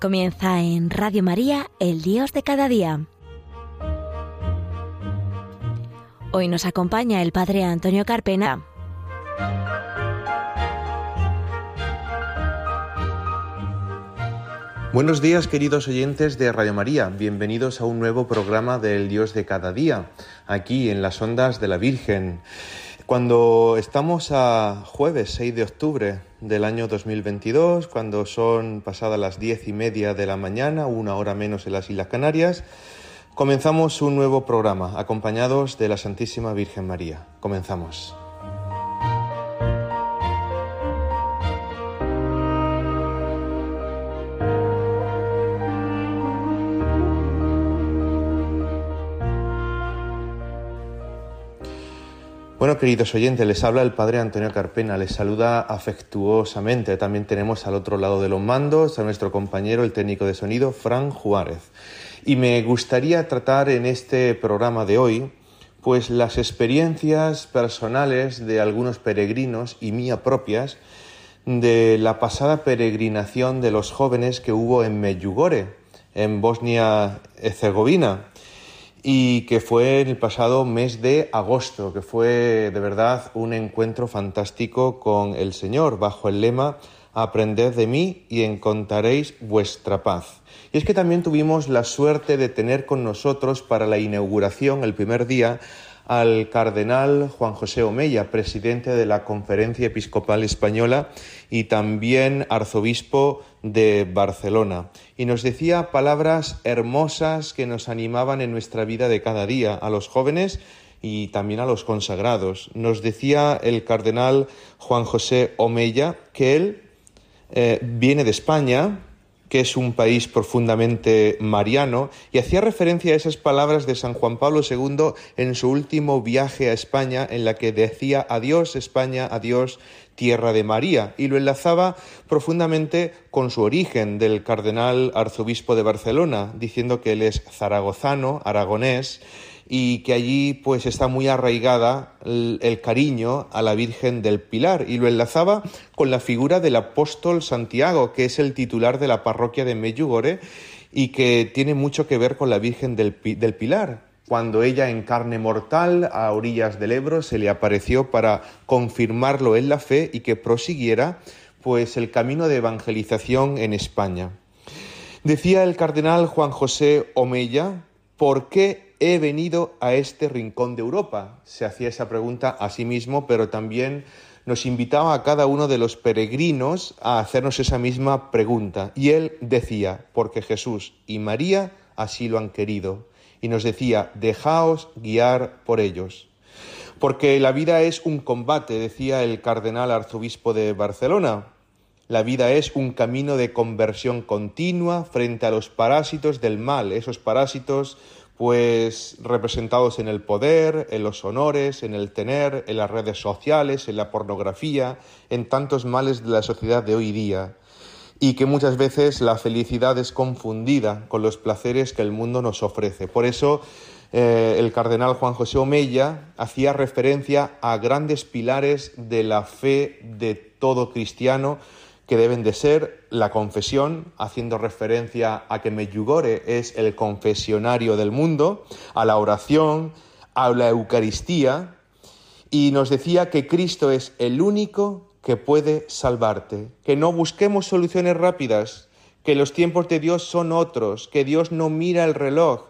Comienza en Radio María, el Dios de cada día. Hoy nos acompaña el Padre Antonio Carpena. Buenos días queridos oyentes de Radio María, bienvenidos a un nuevo programa del Dios de cada día, aquí en las ondas de la Virgen. Cuando estamos a jueves 6 de octubre del año 2022, cuando son pasadas las diez y media de la mañana, una hora menos en las Islas Canarias, comenzamos un nuevo programa, acompañados de la Santísima Virgen María. Comenzamos. Bueno, queridos oyentes, les habla el Padre Antonio Carpena, les saluda afectuosamente. También tenemos al otro lado de los mandos a nuestro compañero, el técnico de sonido, Fran Juárez. Y me gustaría tratar en este programa de hoy, pues las experiencias personales de algunos peregrinos y mía propias de la pasada peregrinación de los jóvenes que hubo en Meyugore, en Bosnia-Herzegovina y que fue el pasado mes de agosto, que fue de verdad un encuentro fantástico con el Señor bajo el lema Aprended de mí y encontraréis vuestra paz. Y es que también tuvimos la suerte de tener con nosotros para la inauguración el primer día al cardenal Juan José Omeya, presidente de la Conferencia Episcopal Española y también arzobispo de Barcelona. Y nos decía palabras hermosas que nos animaban en nuestra vida de cada día, a los jóvenes y también a los consagrados. Nos decía el cardenal Juan José Omeya que él eh, viene de España, que es un país profundamente mariano, y hacía referencia a esas palabras de San Juan Pablo II en su último viaje a España, en la que decía adiós España, adiós tierra de María, y lo enlazaba profundamente con su origen del cardenal arzobispo de Barcelona, diciendo que él es zaragozano, aragonés, y que allí pues está muy arraigada el, cariño a la Virgen del Pilar y lo enlazaba con la figura del apóstol Santiago, que es el titular de la parroquia de Meyugore y que tiene mucho que ver con la Virgen del, del Pilar, cuando ella en carne mortal a orillas del Ebro se le apareció para confirmarlo en la fe y que prosiguiera pues el camino de evangelización en España. Decía el cardenal Juan José Omeya, ¿por qué he venido a este rincón de Europa? Se hacía esa pregunta a sí mismo, pero también nos invitaba a cada uno de los peregrinos a hacernos esa misma pregunta. Y él decía, porque Jesús y María así lo han querido. Y nos decía, dejaos guiar por ellos. Porque la vida es un combate, decía el cardenal arzobispo de Barcelona. La vida es un camino de conversión continua frente a los parásitos del mal, esos parásitos pues representados en el poder, en los honores, en el tener, en las redes sociales, en la pornografía, en tantos males de la sociedad de hoy día, y que muchas veces la felicidad es confundida con los placeres que el mundo nos ofrece. Por eso eh, el cardenal Juan José Omeya hacía referencia a grandes pilares de la fe de todo cristiano, que deben de ser la confesión, haciendo referencia a que Meyugore es el confesionario del mundo, a la oración, a la Eucaristía, y nos decía que Cristo es el único que puede salvarte, que no busquemos soluciones rápidas, que los tiempos de Dios son otros, que Dios no mira el reloj,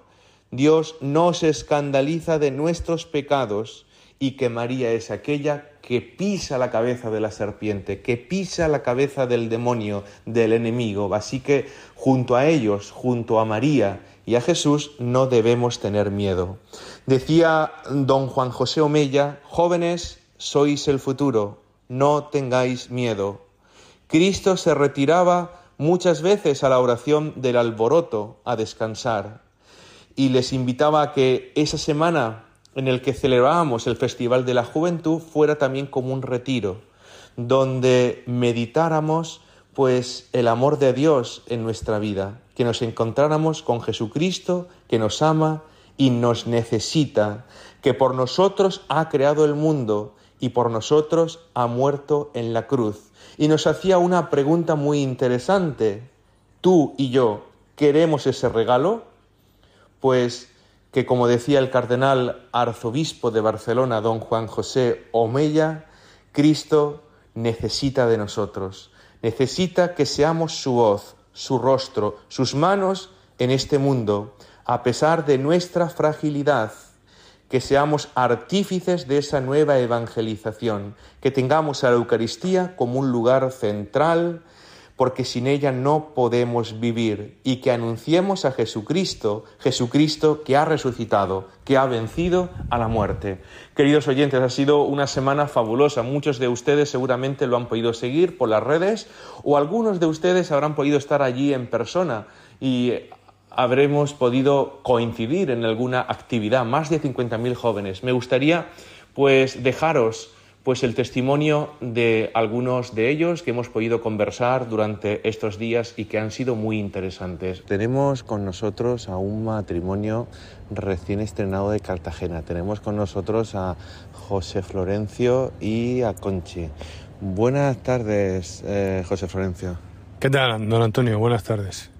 Dios no se escandaliza de nuestros pecados y que María es aquella que pisa la cabeza de la serpiente, que pisa la cabeza del demonio, del enemigo. Así que junto a ellos, junto a María y a Jesús, no debemos tener miedo. Decía don Juan José Omeya, jóvenes, sois el futuro, no tengáis miedo. Cristo se retiraba muchas veces a la oración del alboroto a descansar y les invitaba a que esa semana en el que celebrábamos el Festival de la Juventud fuera también como un retiro, donde meditáramos pues el amor de Dios en nuestra vida, que nos encontráramos con Jesucristo que nos ama y nos necesita, que por nosotros ha creado el mundo y por nosotros ha muerto en la cruz. Y nos hacía una pregunta muy interesante. tú y yo queremos ese regalo, pues que como decía el cardenal arzobispo de Barcelona, don Juan José Omeya, Cristo necesita de nosotros, necesita que seamos su voz, su rostro, sus manos en este mundo, a pesar de nuestra fragilidad, que seamos artífices de esa nueva evangelización, que tengamos a la Eucaristía como un lugar central, porque sin ella no podemos vivir, y que anunciemos a Jesucristo, Jesucristo que ha resucitado, que ha vencido a la muerte. Queridos oyentes, ha sido una semana fabulosa. Muchos de ustedes seguramente lo han podido seguir por las redes o algunos de ustedes habrán podido estar allí en persona y habremos podido coincidir en alguna actividad. Más de 50.000 jóvenes. Me gustaría pues dejaros pues el testimonio de algunos de ellos que hemos podido conversar durante estos días y que han sido muy interesantes. Tenemos con nosotros a un matrimonio recién estrenado de Cartagena. Tenemos con nosotros a José Florencio y a Conchi. Buenas tardes, eh, José Florencio. ¿Qué tal, don Antonio? Buenas tardes.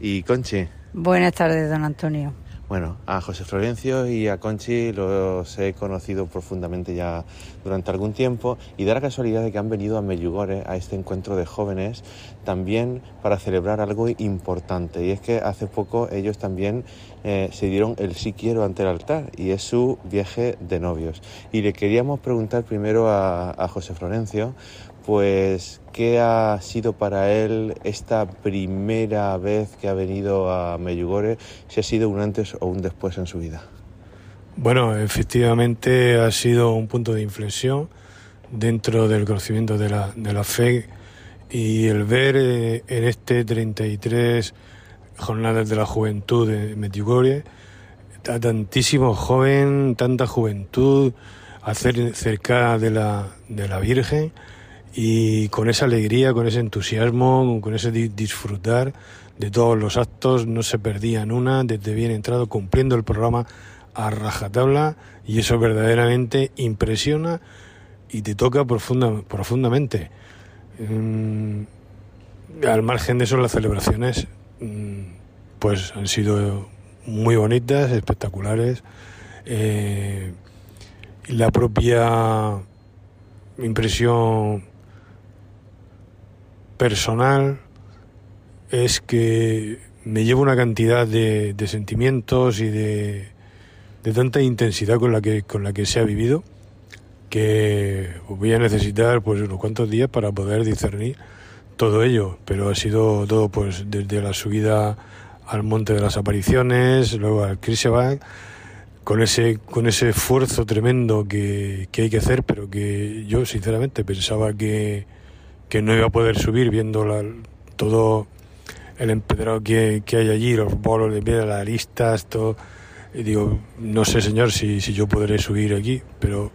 ¿Y Conchi? Buenas tardes, don Antonio. Bueno, a José Florencio y a Conchi los he conocido profundamente ya durante algún tiempo y da la casualidad de que han venido a Meyugore, a este encuentro de jóvenes, también para celebrar algo importante. Y es que hace poco ellos también eh, se dieron el sí quiero ante el altar y es su viaje de novios. Y le queríamos preguntar primero a, a José Florencio pues ¿qué ha sido para él esta primera vez que ha venido a Meyugore? Si ha sido un antes o un después en su vida. Bueno, efectivamente ha sido un punto de inflexión dentro del conocimiento de la, de la fe y el ver eh, en este 33 jornadas de la juventud de Medjugorje a tantísimo joven, tanta juventud, hacer cerca de la, de la Virgen y con esa alegría, con ese entusiasmo, con ese disfrutar de todos los actos, no se perdían una, desde bien entrado, cumpliendo el programa a rajatabla y eso verdaderamente impresiona y te toca profunda, profundamente. Mm, al margen de eso, las celebraciones mm, pues han sido muy bonitas, espectaculares. Eh, la propia impresión personal es que me llevo una cantidad de, sentimientos y de, tanta intensidad con la que con la que se ha vivido que voy a necesitar pues unos cuantos días para poder discernir todo ello. Pero ha sido todo pues desde la subida al monte de las apariciones luego al Krisebank con ese con ese esfuerzo tremendo que hay que hacer pero que yo sinceramente pensaba que que no iba a poder subir viendo todo el empedrado que, hay allí, los bolos de piedra, las listas, todo. Y digo, no sé, señor, si, si yo podré subir aquí, pero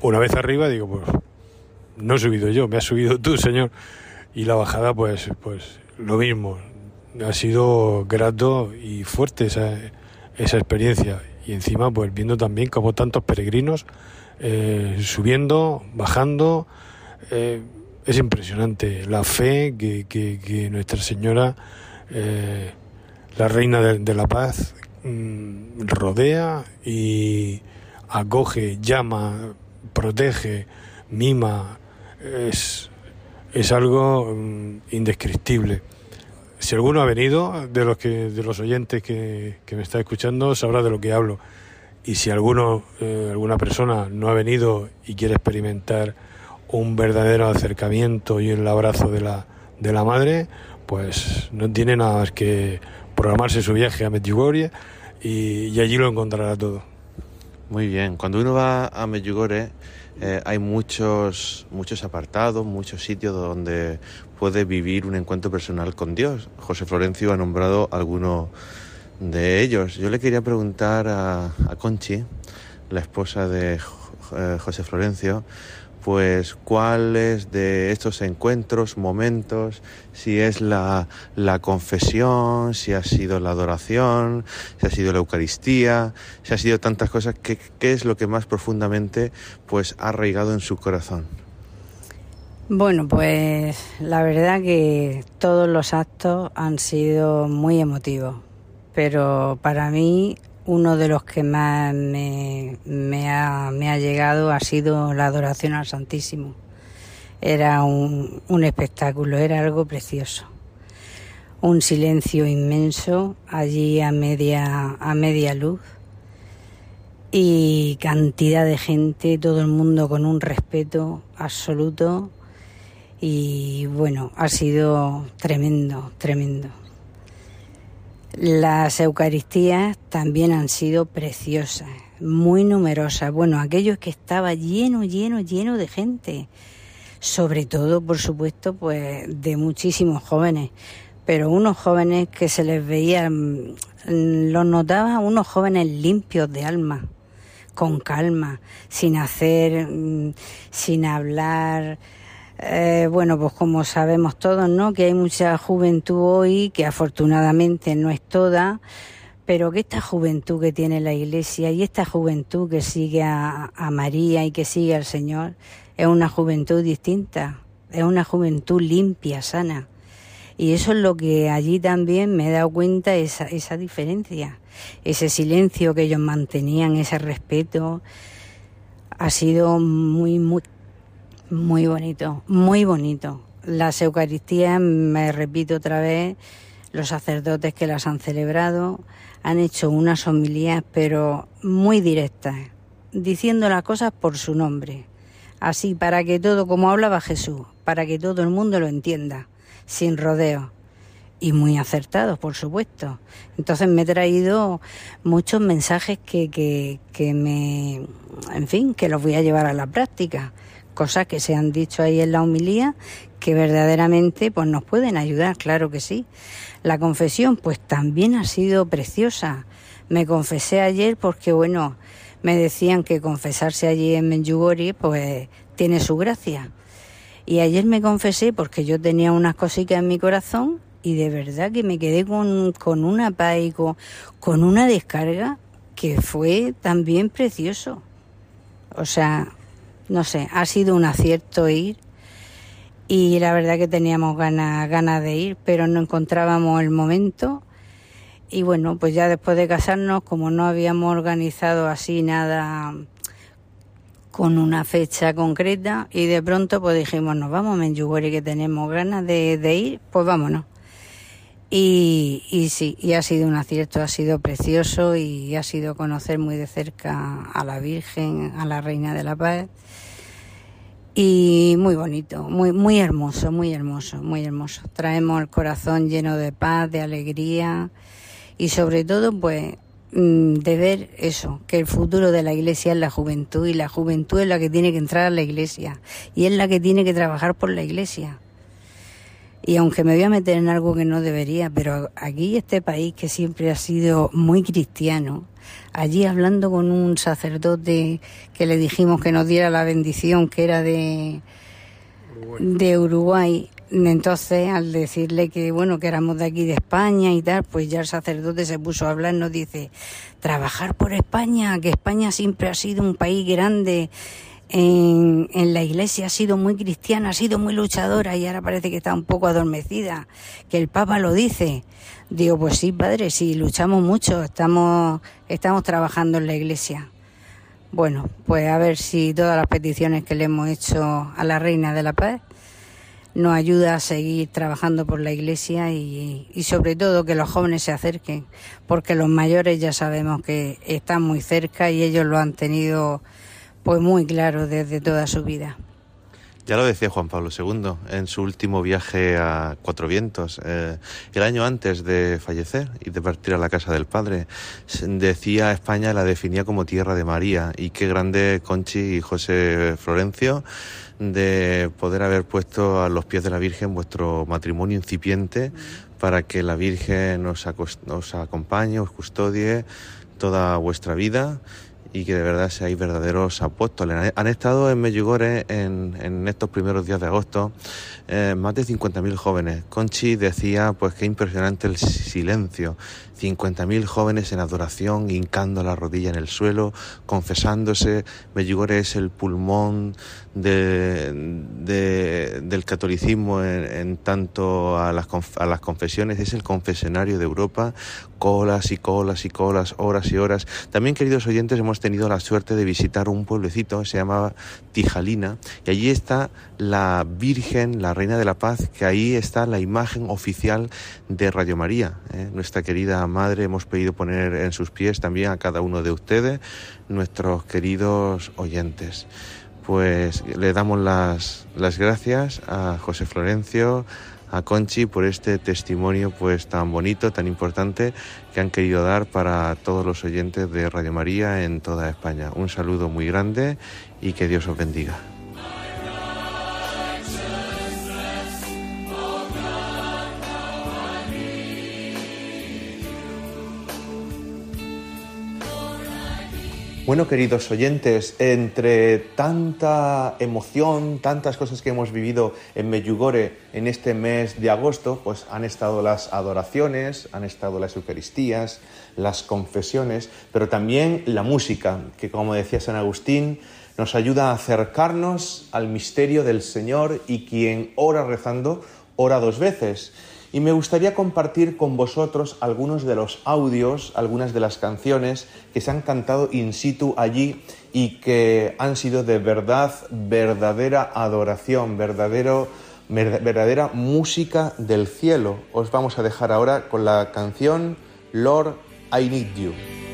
una vez arriba digo, pues no he subido yo, me has subido tú, señor. Y la bajada, pues, pues lo mismo. Ha sido grato y fuerte esa, esa experiencia. Y encima, pues viendo también como tantos peregrinos eh, subiendo, bajando. Eh, es impresionante la fe que, Nuestra Señora, eh, la Reina de, la Paz, mm, rodea y acoge, llama, protege, mima. Es, es algo mm, indescriptible. Si alguno ha venido, de los, que, de los oyentes que, me está escuchando, sabrá de lo que hablo. Y si alguno, eh, alguna persona no ha venido y quiere experimentar un verdadero acercamiento y el abrazo de la, de la madre, pues no tiene nada más que programarse su viaje a Medjugorje y, allí lo encontrará todo. Muy bien, cuando uno va a Medjugorje eh, hay muchos, muchos apartados, muchos sitios donde puede vivir un encuentro personal con Dios. José Florencio ha nombrado algunos de ellos. Yo le quería preguntar a, a Conchi, la esposa de eh, José Florencio, pues cuáles de estos encuentros, momentos, si es la, confesión, si ha sido la adoración, si ha sido la Eucaristía, si ha sido tantas cosas, ¿qué, es lo que más profundamente pues ha arraigado en su corazón? Bueno, pues la verdad que todos los actos han sido muy emotivos, pero para mí uno de los que más me, ha, llegado ha sido la adoración al Santísimo. Era un, un espectáculo, era algo precioso. Un silencio inmenso allí a media, a media luz y cantidad de gente, todo el mundo con un respeto absoluto y bueno, ha sido tremendo, tremendo. Las Eucaristías también han sido preciosas, muy numerosas. Bueno, aquello que estaba lleno, lleno, lleno de gente. Sobre todo, por supuesto, pues de muchísimos jóvenes. Pero unos jóvenes que se les veía, mm, los notaba unos jóvenes limpios de alma, con calma, sin hacer, mm, sin hablar, eh, bueno, pues como sabemos todos, ¿no? Que hay mucha juventud hoy, que afortunadamente no es toda, pero que esta juventud que tiene la Iglesia y esta juventud que sigue a, a María y que sigue al Señor es una juventud distinta, es una juventud limpia, sana. Y eso es lo que allí también me he dado cuenta, esa, esa diferencia, ese silencio que ellos mantenían, ese respeto, ha sido muy, muy, muy bonito, muy bonito. Las Eucaristías, me repito otra vez, los sacerdotes que las han celebrado han hecho unas homilías, pero muy directas, diciendo las cosas por su nombre. Así, para que todo, como hablaba Jesús, para que todo el mundo lo entienda, sin rodeo. Y muy acertados, por supuesto. Entonces me he traído muchos mensajes que, que, que me, en fin, que los voy a llevar a la práctica cosas que se han dicho ahí en la homilía que verdaderamente pues nos pueden ayudar, claro que sí. La confesión pues también ha sido preciosa. Me confesé ayer porque bueno, me decían que confesarse allí en Menjugori pues tiene su gracia. Y ayer me confesé porque yo tenía unas cositas en mi corazón y de verdad que me quedé con, con una paz y con, con una descarga que fue también precioso. O sea, no sé, ha sido un acierto ir y la verdad que teníamos ganas, ganas de ir, pero no encontrábamos el momento. Y bueno, pues ya después de casarnos, como no habíamos organizado así nada con una fecha concreta, y de pronto pues dijimos, nos vamos a Menjugori que tenemos ganas de, de ir, pues vámonos. Y, y sí, y ha sido un acierto, ha sido precioso y ha sido conocer muy de cerca a la Virgen, a la Reina de la Paz. Y muy bonito, muy, muy hermoso, muy hermoso, muy hermoso. Traemos el corazón lleno de paz, de alegría y sobre todo pues mm, de ver eso, que el futuro de la iglesia es la juventud y la juventud es la que tiene que entrar a la iglesia y es la que tiene que trabajar por la iglesia. Y aunque me voy a meter en algo que no debería, pero aquí este país que siempre ha sido muy cristiano, allí hablando con un sacerdote que le dijimos que nos diera la bendición, que era de, de Uruguay, entonces, al decirle que, bueno, que éramos de aquí de España y tal, pues ya el sacerdote se puso a hablar, nos dice, trabajar por España, que España siempre ha sido un país grande, en, la iglesia ha sido muy cristiana, ha sido muy luchadora y ahora parece que está un poco adormecida, que el Papa lo dice. Digo, pues sí, padre, sí, luchamos mucho, estamos, estamos trabajando en la iglesia. Bueno, pues a ver si todas las peticiones que le hemos hecho a la Reina de la Paz nos ayuda a seguir trabajando por la iglesia y sobre todo que los jóvenes se acerquen, porque los mayores ya sabemos que están muy cerca y ellos lo han tenido pues muy claro desde toda su vida. Ya lo decía Juan Pablo II en su último viaje a Cuatro Vientos, eh, el año antes de fallecer y de partir a la casa del Padre. Decía España, la definía como tierra de María y qué grande Conchi y José Florencio de poder haber puesto a los pies de la Virgen vuestro matrimonio incipiente para que la Virgen os, os acompañe, os custodie toda vuestra vida y que de verdad seáis verdaderos apóstoles. Han estado en Medjugorje en, estos primeros días de agosto eh, más de 50.000 jóvenes. Conchi decía pues qué impresionante el silencio. 50.000 jóvenes en adoración, hincando la rodilla en el suelo, confesándose. Medjugorje es el pulmón de, del catolicismo en, tanto a las, a las confesiones, es el confesionario de Europa, colas y colas y colas, horas y horas. También, queridos oyentes, hemos tenido la suerte de visitar un pueblecito, se llamaba Tijalina, y allí está la Virgen, la Reina de la Paz, que ahí está la imagen oficial de Radio María. ¿eh? Nuestra querida Madre, hemos pedido poner en sus pies también a cada uno de ustedes, nuestros queridos oyentes pues le damos las, las gracias a José Florencio, a Conchi por este testimonio pues tan bonito, tan importante que han querido dar para todos los oyentes de Radio María en toda España. Un saludo muy grande y que Dios os bendiga. Bueno, queridos oyentes, entre tanta emoción, tantas cosas que hemos vivido en Meyugore en este mes de agosto, pues han estado las adoraciones, han estado las Eucaristías, las confesiones, pero también la música, que como decía San Agustín, nos ayuda a acercarnos al misterio del Señor y quien ora rezando, ora dos veces y me gustaría compartir con vosotros algunos de los audios, algunas de las canciones que se han cantado in situ allí y que han sido de verdad, verdadera adoración, verdadero, verdadera música del cielo. Os vamos a dejar ahora con la canción Lord, I Need You.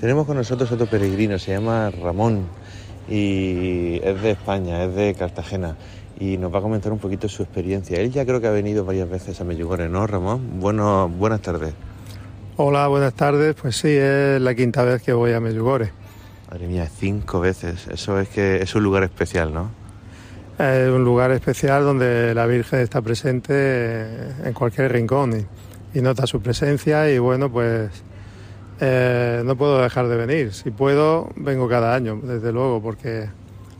Tenemos con nosotros otro peregrino, se llama Ramón y es de España, es de Cartagena y nos va a comentar un poquito su experiencia. Él ya creo que ha venido varias veces a Medjugorje, ¿no, Ramón? Bueno, buenas tardes. Hola, buenas tardes. Pues sí, es la quinta vez que voy a Medjugorje. Madre mía, cinco veces. Eso es que es un lugar especial, ¿no? Es un lugar especial donde la Virgen está presente en cualquier rincón y, y nota su presencia y bueno, pues eh, no puedo dejar de venir. Si puedo, vengo cada año, desde luego, porque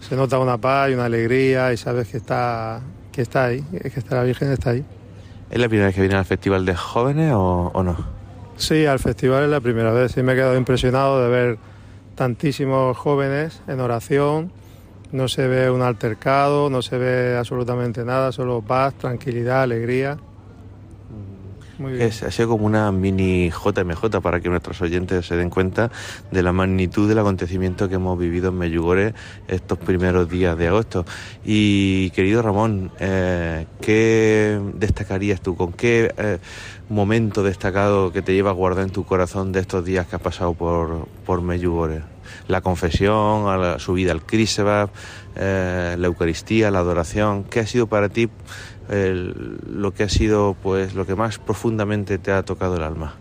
se nota una paz y una alegría y sabes que está, que está ahí, que está la Virgen está ahí. ¿Es la primera vez que viene al Festival de Jóvenes o, no? Sí, al festival es la primera vez. Sí me he quedado impresionado de ver tantísimos jóvenes en oración. No se ve un altercado, no se ve absolutamente nada, solo paz, tranquilidad, alegría. Es, ha sido como una mini JMJ para que nuestros oyentes se den cuenta de la magnitud del acontecimiento que hemos vivido en Meyugore estos primeros días de agosto. Y querido Ramón, eh, ¿qué destacarías tú? ¿Con qué eh, momento destacado que te llevas guardado en tu corazón de estos días que has pasado por, por Meyugore? La confesión, la subida al Krisebab, eh, la Eucaristía, la adoración. ¿Qué ha sido para ti lo que ha sido pues lo que más profundamente te ha tocado el alma?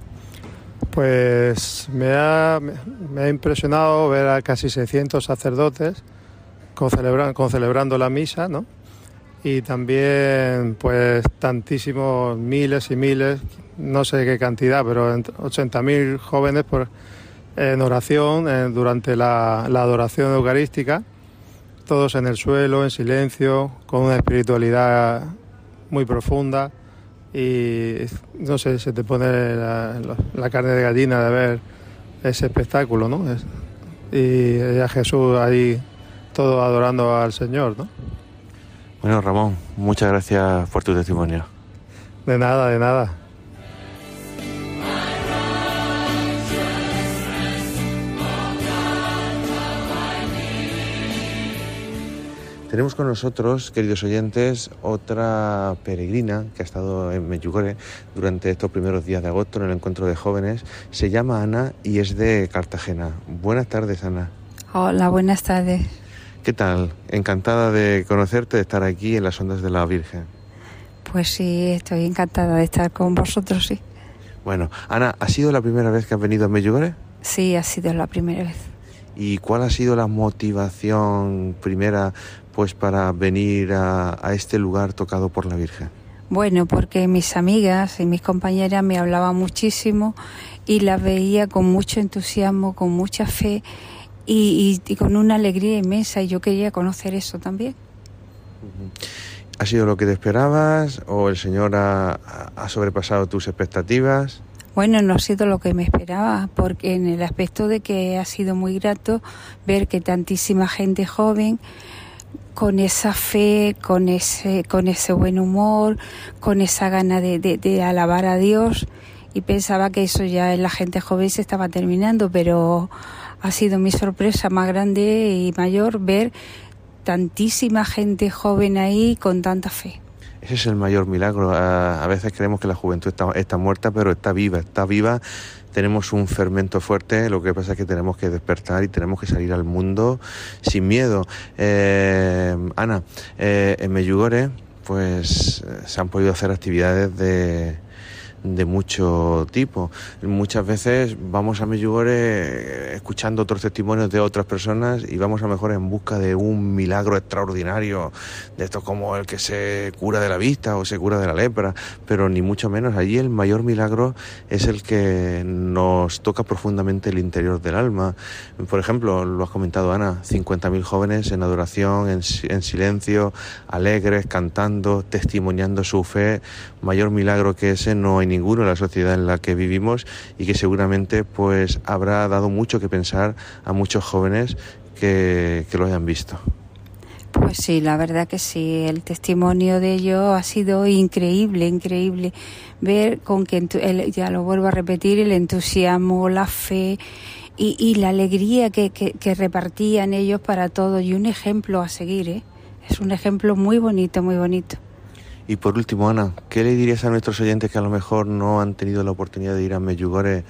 Pues me ha, me ha impresionado ver a casi 600 sacerdotes celebrando la misa, ¿no? Y también pues tantísimos miles y miles, no sé qué cantidad, pero 80.000 jóvenes por, en oración durante la adoración eucarística, todos en el suelo, en silencio, con una espiritualidad muy profunda y no sé, se te pone la, carne de gallina de ver ese espectáculo, ¿no? y a Jesús ahí todo adorando al Señor, ¿no? Bueno, Ramón, muchas gracias por tu testimonio. De nada, de nada. Tenemos con nosotros, queridos oyentes, otra peregrina que ha estado en Medjugorje durante estos primeros días de agosto en el encuentro de jóvenes. Se llama Ana y es de Cartagena. Buenas tardes, Ana. Hola, buenas tardes. ¿Qué tal? Encantada de conocerte, de estar aquí en las ondas de la Virgen. Pues sí, estoy encantada de estar con vosotros, sí. Bueno, Ana, ¿ha sido la primera vez que has venido a Medjugorje? Sí, ha sido la primera vez. ¿Y cuál ha sido la motivación primera pues para venir a, este lugar tocado por la Virgen? Bueno, porque mis amigas y mis compañeras me hablaban muchísimo y la veía con mucho entusiasmo, con mucha fe y, con una alegría inmensa y yo quería conocer eso también. ¿Ha sido lo que te esperabas o el Señor ha, ha sobrepasado tus expectativas? Bueno, no ha sido lo que me esperaba, porque en el aspecto de que ha sido muy grato ver que tantísima gente joven con esa fe, con ese, con ese buen humor, con esa gana de, de, alabar a Dios y pensaba que eso ya en la gente joven se estaba terminando, pero ha sido mi sorpresa más grande y mayor ver tantísima gente joven ahí con tanta fe. Ese es el mayor milagro. A, veces creemos que la juventud está muerta, pero está viva, está viva tenemos un fermento fuerte, lo que pasa es que tenemos que despertar y tenemos que salir al mundo sin miedo. Eh, Ana, eh, en Meyugore pues eh, se han podido hacer actividades de de mucho tipo. Muchas veces vamos a Medjugorje eh, escuchando otros testimonios de otras personas y vamos a mejor en busca de un milagro extraordinario, de esto como el que se cura de la vista o se cura de la lepra, pero ni mucho menos. Allí el mayor milagro es el que nos toca profundamente el interior del alma. Por ejemplo, lo has comentado Ana, 50.000 jóvenes en adoración, en, en silencio, alegres, cantando, testimoniando su fe. Mayor milagro que ese no hay ninguno la sociedad en la que vivimos y que seguramente pues habrá dado mucho que pensar a muchos jóvenes que, lo hayan visto. Pues sí, la verdad que sí, el testimonio de ellos ha sido increíble, increíble. Ver con que, ya lo vuelvo a repetir, el entusiasmo, la fe y, la alegría que, que, repartían ellos para todo y un ejemplo a seguir, ¿eh? Es un ejemplo muy bonito, muy bonito. Y por último, Ana, ¿qué le dirías a nuestros oyentes que a lo mejor no han tenido la oportunidad de ir a Medjugorje?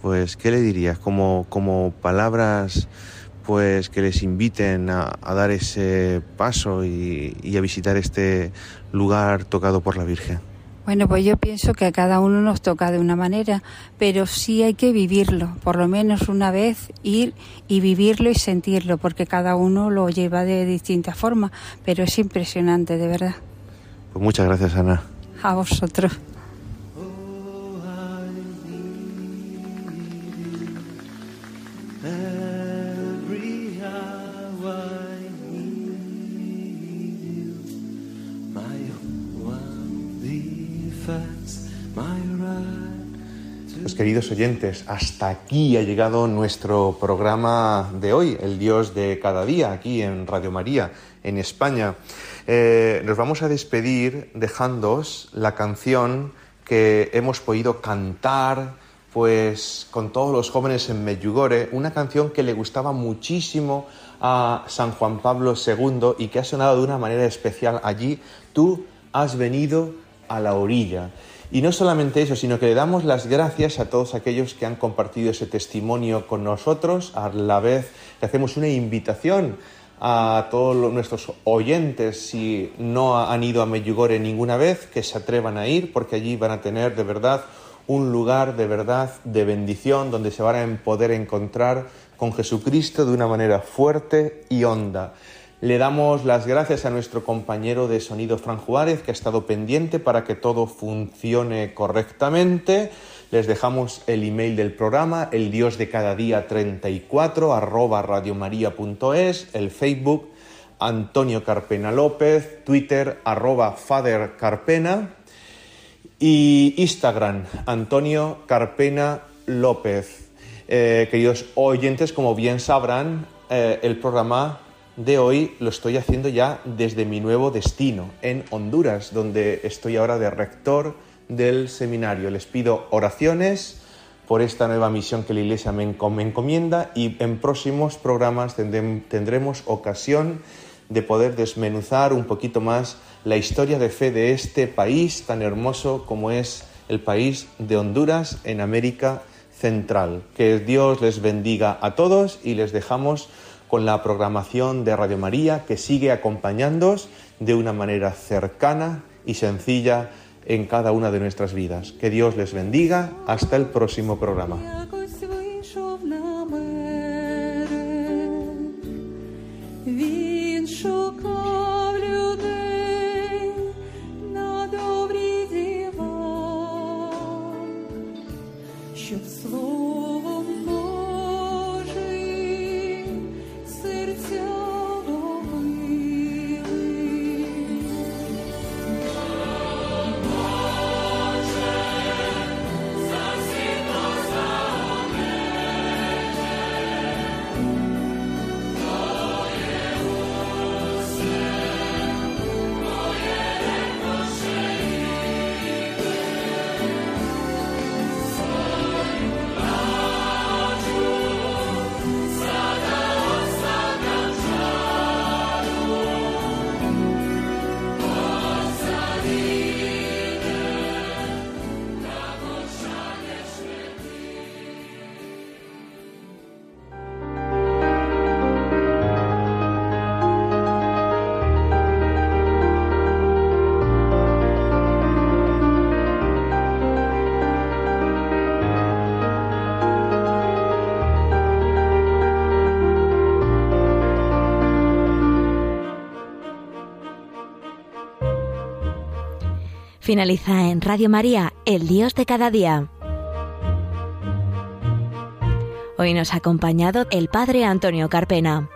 Pues, ¿qué le dirías? Como, como palabras pues que les inviten a, dar ese paso y, y, a visitar este lugar tocado por la Virgen? Bueno, pues yo pienso que a cada uno nos toca de una manera, pero sí hay que vivirlo, por lo menos una vez ir y vivirlo y sentirlo, porque cada uno lo lleva de distinta forma, pero es impresionante, de verdad. Pues muchas gracias, Ana. A vosotros. Pues queridos oyentes, hasta aquí ha llegado nuestro programa de hoy, El Dios de cada día, aquí en Radio María, en España. Eh, nos vamos a despedir dejándoos la canción que hemos podido cantar pues con todos los jóvenes en Medjugorje, una canción que le gustaba muchísimo a San Juan Pablo II y que ha sonado de una manera especial allí, tú has venido a la orilla. Y no solamente eso, sino que le damos las gracias a todos aquellos que han compartido ese testimonio con nosotros, a la vez que hacemos una invitación a todos nuestros oyentes, si no han ido a Medjugorje ninguna vez, que se atrevan a ir, porque allí van a tener de verdad un lugar de verdad, de bendición, donde se van a poder encontrar con Jesucristo de una manera fuerte y honda. Le damos las gracias a nuestro compañero de sonido Fran Juárez, que ha estado pendiente para que todo funcione correctamente. Les dejamos el email del programa, el Dios de cada día 34, arroba radiomaria.es, el Facebook, Antonio Carpena López, Twitter, arroba Father Carpena y Instagram, Antonio Carpena López. Eh, queridos oyentes, como bien sabrán, eh, el programa de hoy lo estoy haciendo ya desde mi nuevo destino, en Honduras, donde estoy ahora de rector del seminario. Les pido oraciones por esta nueva misión que la Iglesia me encomienda y en próximos programas tendremos ocasión de poder desmenuzar un poquito más la historia de fe de este país tan hermoso como es el país de Honduras en América Central. Que Dios les bendiga a todos y les dejamos con la programación de Radio María que sigue acompañándoos de una manera cercana y sencilla en cada una de nuestras vidas. Que Dios les bendiga. Hasta el próximo programa. Finaliza en Radio María, El Dios de cada día. Hoy nos ha acompañado el Padre Antonio Carpena.